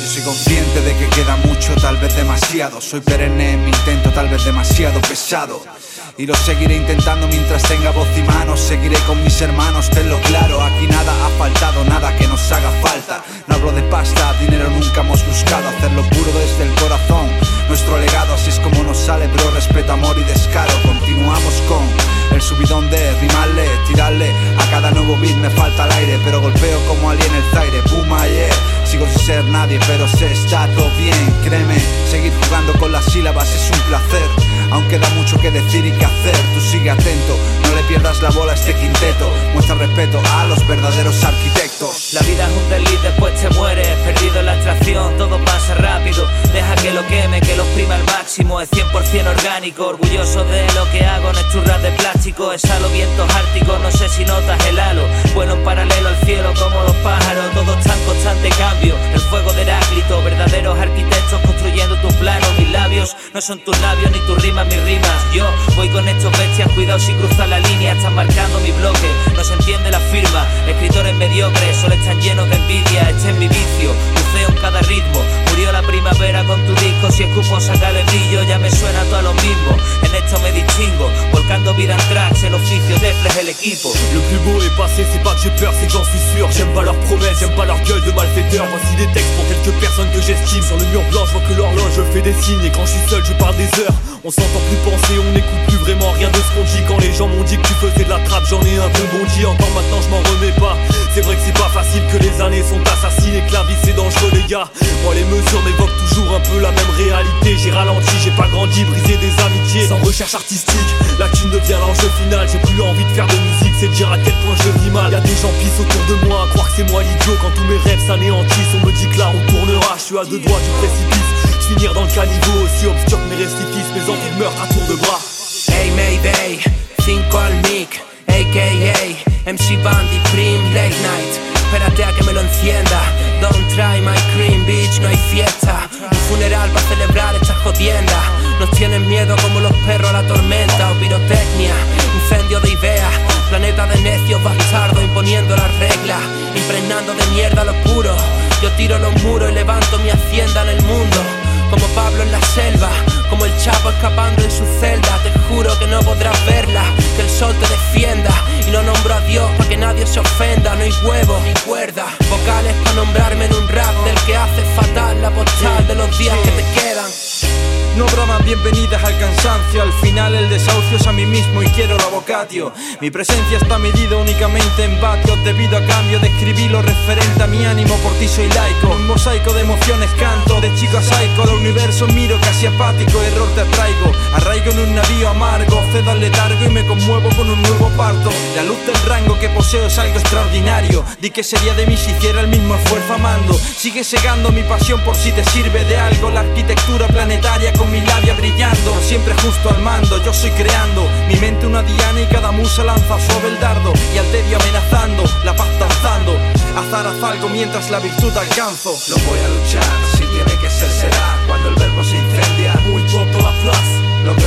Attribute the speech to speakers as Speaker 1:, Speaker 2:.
Speaker 1: Yo soy consciente de que queda mucho, tal vez demasiado. Soy perenne en mi intento, tal vez demasiado pesado. Y lo seguiré intentando mientras tenga voz y manos. Seguiré con mis hermanos, tenlo claro. Aquí nada ha faltado, nada que nos haga falta. No hablo de pasta, dinero nunca hemos buscado. Hacerlo subidón de rimarle, tirarle. A cada nuevo beat me falta el aire, pero golpeo como alien el zaire. Puma, yeah. Sigo sin ser nadie, pero sé está todo bien. Créeme, seguir jugando con las sílabas es un placer. Aunque da mucho que decir y que hacer, tú sigue atento, no le pierdas la bola a este quinteto. Muestra respeto a los verdaderos arquitectos.
Speaker 2: La vida es un desliz, después te mueres Perdido en la extracción, todo pasa rápido Deja que lo queme, que lo exprima al máximo Es 100% orgánico, orgulloso de lo que hago No es churras de plástico, exhalo vientos árticos No sé si notas el halo Vuelo en paralelo al cielo como los pájaros Todo está en constante cambio El fuego de Heráclito, verdaderos arquitectos Construyendo tus planos, mis labios No son tus labios ni tus rimas, mis rimas Yo voy con estos bestias, cuidado si cruzan la línea Están marcando mi bloque, no se entiende la firma Escritores mediocres, solo están llenos de envidia Este es mi vicio, buceo en cada ritmo Murió la primavera con tu disco Si escupo sacar el equipo
Speaker 3: Le plus beau est passé, c'est pas que j'ai peur, c'est que j'en suis sûr. J'aime pas leurs promesses, j'aime pas leur gueule de malfaiteurs. Voici des textes pour quelques personnes que j'estime. Sur le mur blanc, je vois que l'horloge fait des signes. Et quand je suis seul, je parle des heures. On s'entend plus penser, on n'écoute plus vraiment rien de ce qu'on dit. Quand les gens m'ont dit que tu faisais de la trappe, j'en ai un peu bondi. Encore maintenant, je m'en remets pas. C'est vrai que c'est pas facile, que les années sont assassinées, que la vie c'est dangereux, les gars. Moi, les mesures m'évoquent ralenti, j'ai pas grandi, brisé des amitiés. Sans recherche artistique, la thune devient l'enjeu final. J'ai plus envie de faire de musique, c'est dire à quel point je vis mal. Y a des gens pissent autour de moi, à croire que c'est moi l'idiot quand tous mes rêves s'anéantissent. On me dit que là on tournera, je suis à deux doigts du précipice. Finir dans le caniveau, aussi obscur que mes récifs, mes envies de meurtre à tour de bras.
Speaker 4: Hey Mayday, 5 al mic, a.k.a. MC Bandy Prim Late Night Espérate a que me lo encienda Don't try my cream, bitch, no hay fiesta Un funeral para celebrar Nos tienen miedo como los perros a la tormenta O pirotecnia, incendio de ideas Planeta de necios bastardos imponiendo las reglas Impregnando de mierda lo puro Yo tiro los muros y levanto mi hacienda en el mundo como Pablo en la selva, como el Chapo escapando en su celda. Te juro que no podrás verla, que el sol te defienda. Y no nombro a Dios para que nadie se ofenda. No hay huevos ni cuerda, vocales para nombrarme en un rap del que hace fatal
Speaker 1: cansancio, al final el desahucio es a mí mismo y quiero la vocatio. Mi presencia está medida únicamente en vatios debido a cambio de escribir lo referente a mi ánimo, por ti soy laico. Un mosaico de emociones canto, de chico a psycho, el universo miro casi apático, error te traigo. Arraigo en un navío amargo, cedo al letargo y me conmuevo con un nuevo parto. La luz del rango que poseo es algo extraordinario. Di que sería de mí si hiciera el mismo esfuerzo amando. Sigue segando mi pasión por si te sirve de algo. La arquitectura planetaria con mi al mando. Yo soy creando, mi mente una diana y cada musa lanza suave el dardo. Y al tedio amenazando, la paz danzando. Azar haz algo mientras la virtud alcanzo.
Speaker 5: Lo voy a luchar, si tiene que ser será Cuando el verbo se incendia
Speaker 3: Muy la place,
Speaker 5: Lo que